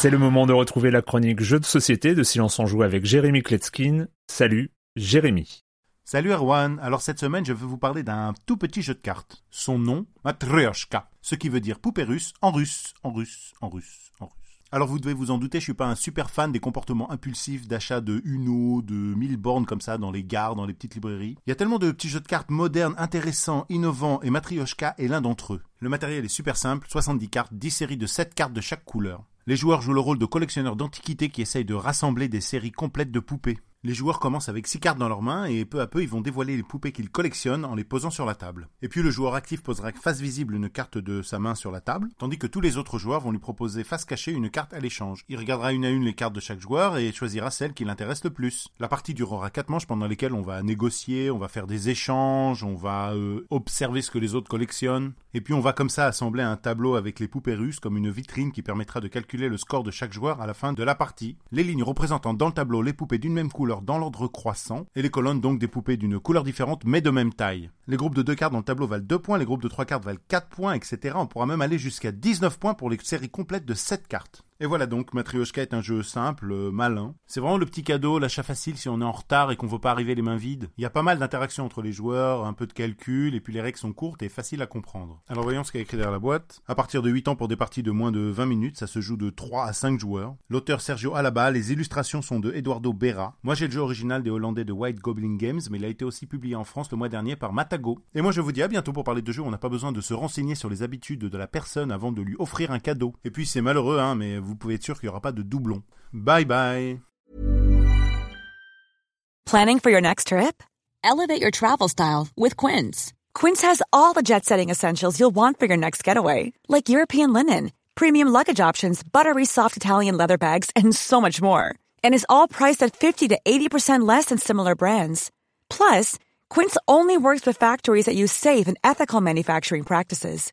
C'est le moment de retrouver la chronique Jeux de société de Silence en Joue avec Jérémy Kletskin. Salut, Jérémy. Salut Erwan, alors cette semaine je veux vous parler d'un tout petit jeu de cartes. Son nom, Matryoshka, ce qui veut dire poupée russe en russe, en russe, en russe, en russe. Alors vous devez vous en douter, je suis pas un super fan des comportements impulsifs d'achat de Uno, de 1000 bornes comme ça dans les gares, dans les petites librairies. Il y a tellement de petits jeux de cartes modernes, intéressants, innovants et Matryoshka est l'un d'entre eux. Le matériel est super simple, 70 cartes, 10 séries de 7 cartes de chaque couleur. Les joueurs jouent le rôle de collectionneurs d'antiquités qui essayent de rassembler des séries complètes de poupées. Les joueurs commencent avec 6 cartes dans leurs mains et peu à peu ils vont dévoiler les poupées qu'ils collectionnent en les posant sur la table. Et puis le joueur actif posera face visible une carte de sa main sur la table, tandis que tous les autres joueurs vont lui proposer face cachée une carte à l'échange. Il regardera une à une les cartes de chaque joueur et choisira celle qui l'intéresse le plus. La partie durera 4 manches pendant lesquelles on va négocier, on va faire des échanges, on va euh, observer ce que les autres collectionnent. Et puis on va comme ça assembler un tableau avec les poupées russes comme une vitrine qui permettra de calculer le score de chaque joueur à la fin de la partie. Les lignes représentant dans le tableau les poupées d'une même couleur dans l'ordre croissant, et les colonnes donc des poupées d'une couleur différente mais de même taille. Les groupes de 2 cartes dans le tableau valent 2 points, les groupes de 3 cartes valent 4 points, etc. On pourra même aller jusqu'à 19 points pour les séries complètes de 7 cartes. Et voilà donc, Matryoshka est un jeu simple, euh, malin. C'est vraiment le petit cadeau, l'achat facile si on est en retard et qu'on veut pas arriver les mains vides. Il y a pas mal d'interactions entre les joueurs, un peu de calcul, et puis les règles sont courtes et faciles à comprendre. Alors voyons ce qu'il y a écrit derrière la boîte. À partir de 8 ans pour des parties de moins de 20 minutes, ça se joue de 3 à 5 joueurs. L'auteur Sergio Alaba, les illustrations sont de Eduardo Berra. Moi j'ai le jeu original des Hollandais de White Goblin Games, mais il a été aussi publié en France le mois dernier par Matago. Et moi je vous dis à bientôt pour parler de jeux où on n'a pas besoin de se renseigner sur les habitudes de la personne avant de lui offrir un cadeau. Et puis c'est malheureux, hein, mais vous pouvez être sûr qu'il n'y aura pas de doublon. Bye bye. Planning for your next trip? Elevate your travel style with Quince. Quince has all the jet setting essentials you'll want for your next getaway, like European linen, premium luggage options, buttery soft Italian leather bags, and so much more. And is all priced at 50 to 80% less than similar brands. Plus, Quince only works with factories that use safe and ethical manufacturing practices.